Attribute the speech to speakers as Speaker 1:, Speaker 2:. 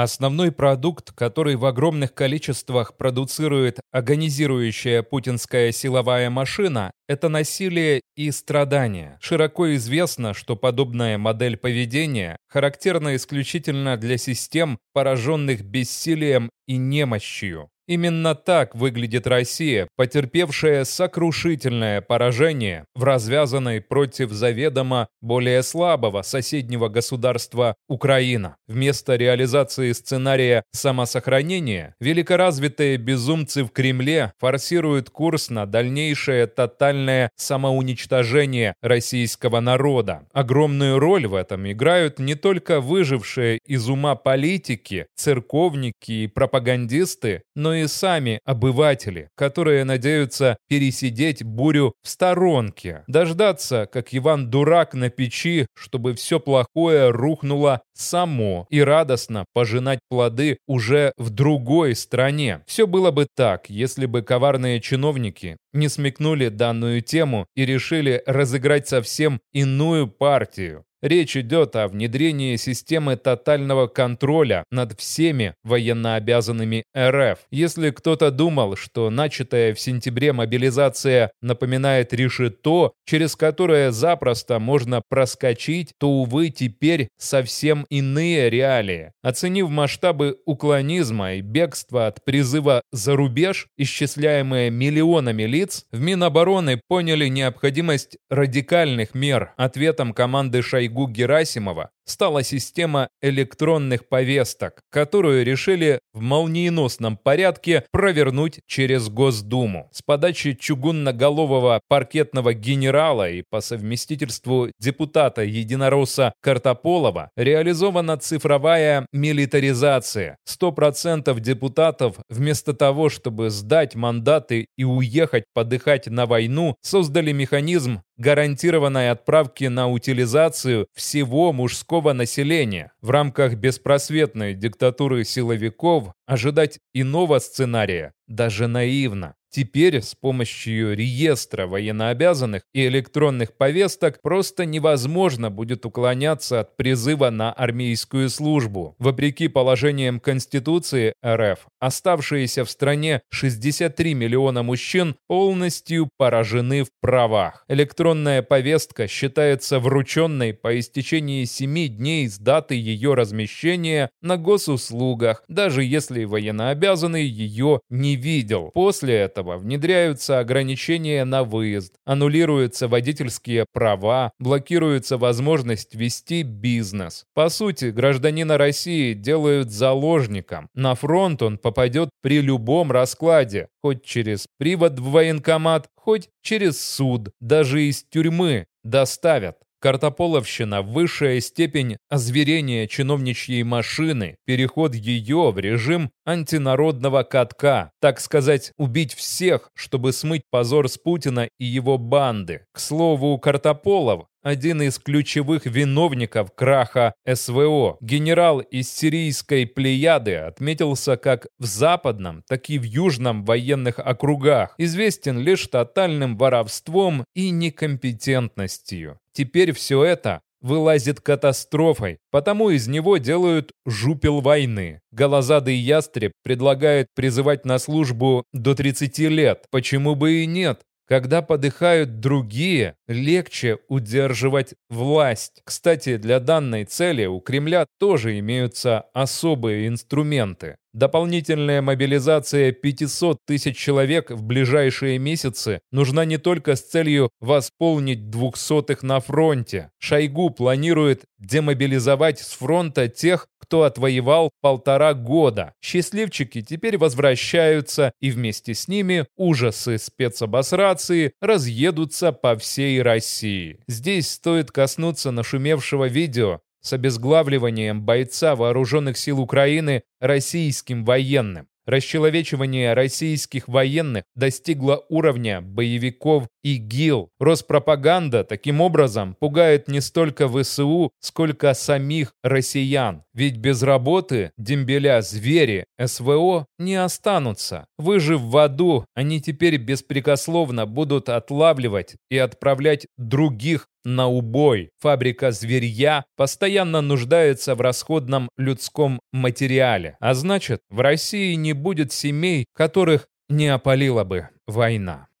Speaker 1: Основной продукт, который в огромных количествах продуцирует агонизирующая путинская силовая машина, это насилие и страдания. Широко известно, что подобная модель поведения характерна исключительно для систем, пораженных бессилием и немощью. Именно так выглядит Россия, потерпевшая сокрушительное поражение в развязанной против заведомо более слабого соседнего государства Украина. Вместо реализации сценария самосохранения, великоразвитые безумцы в Кремле форсируют курс на дальнейшее тотальное самоуничтожение российского народа. Огромную роль в этом играют не только выжившие из ума политики, церковники и пропагандисты, но и сами обыватели, которые надеются пересидеть бурю в сторонке, дождаться, как Иван Дурак на печи, чтобы все плохое рухнуло само и радостно пожинать плоды уже в другой стране. Все было бы так, если бы коварные чиновники не смекнули данную тему и решили разыграть совсем иную партию. Речь идет о внедрении системы тотального контроля над всеми военнообязанными РФ. Если кто-то думал, что начатая в сентябре мобилизация напоминает решето, через которое запросто можно проскочить, то, увы, теперь совсем иные реалии. Оценив масштабы уклонизма и бегства от призыва за рубеж, исчисляемые миллионами лиц, в Минобороны поняли необходимость радикальных мер. Ответом команды Шойгу Шойгу Герасимова стала система электронных повесток, которую решили в молниеносном порядке провернуть через Госдуму. С подачи чугунноголового паркетного генерала и по совместительству депутата единоросса Картополова реализована цифровая милитаризация. 100% депутатов вместо того, чтобы сдать мандаты и уехать подыхать на войну, создали механизм гарантированной отправки на утилизацию всего мужского городского населения. В рамках беспросветной диктатуры силовиков ожидать иного сценария даже наивно. Теперь с помощью реестра военнообязанных и электронных повесток просто невозможно будет уклоняться от призыва на армейскую службу. Вопреки положениям Конституции РФ, оставшиеся в стране 63 миллиона мужчин полностью поражены в правах. Электронная повестка считается врученной по истечении 7 дней с даты ее размещения на госуслугах, даже если военнообязанный ее не видел. После этого внедряются ограничения на выезд, аннулируются водительские права, блокируется возможность вести бизнес. По сути, гражданина России делают заложником. На фронт он попадет при любом раскладе, хоть через привод в военкомат, хоть через суд, даже из тюрьмы доставят. Картополовщина – высшая степень озверения чиновничьей машины, переход ее в режим антинародного катка, так сказать, убить всех, чтобы смыть позор с Путина и его банды. К слову, Картополов один из ключевых виновников краха СВО. Генерал из сирийской плеяды отметился как в западном, так и в южном военных округах. Известен лишь тотальным воровством и некомпетентностью. Теперь все это вылазит катастрофой, потому из него делают жупел войны. Голозадый ястреб предлагает призывать на службу до 30 лет. Почему бы и нет? Когда подыхают другие, легче удерживать власть. Кстати, для данной цели у Кремля тоже имеются особые инструменты. Дополнительная мобилизация 500 тысяч человек в ближайшие месяцы нужна не только с целью восполнить двухсотых на фронте. Шойгу планирует демобилизовать с фронта тех, кто отвоевал полтора года. Счастливчики теперь возвращаются, и вместе с ними ужасы спецобосрации разъедутся по всей России. Здесь стоит коснуться нашумевшего видео, с обезглавливанием бойца вооруженных сил Украины российским военным. Расчеловечивание российских военных достигло уровня боевиков ИГИЛ. Роспропаганда таким образом пугает не столько ВСУ, сколько самих россиян. Ведь без работы дембеля звери СВО не останутся. Выжив в аду, они теперь беспрекословно будут отлавливать и отправлять других на убой. Фабрика зверья постоянно нуждается в расходном людском материале. А значит, в России не будет семей, которых не опалила бы война.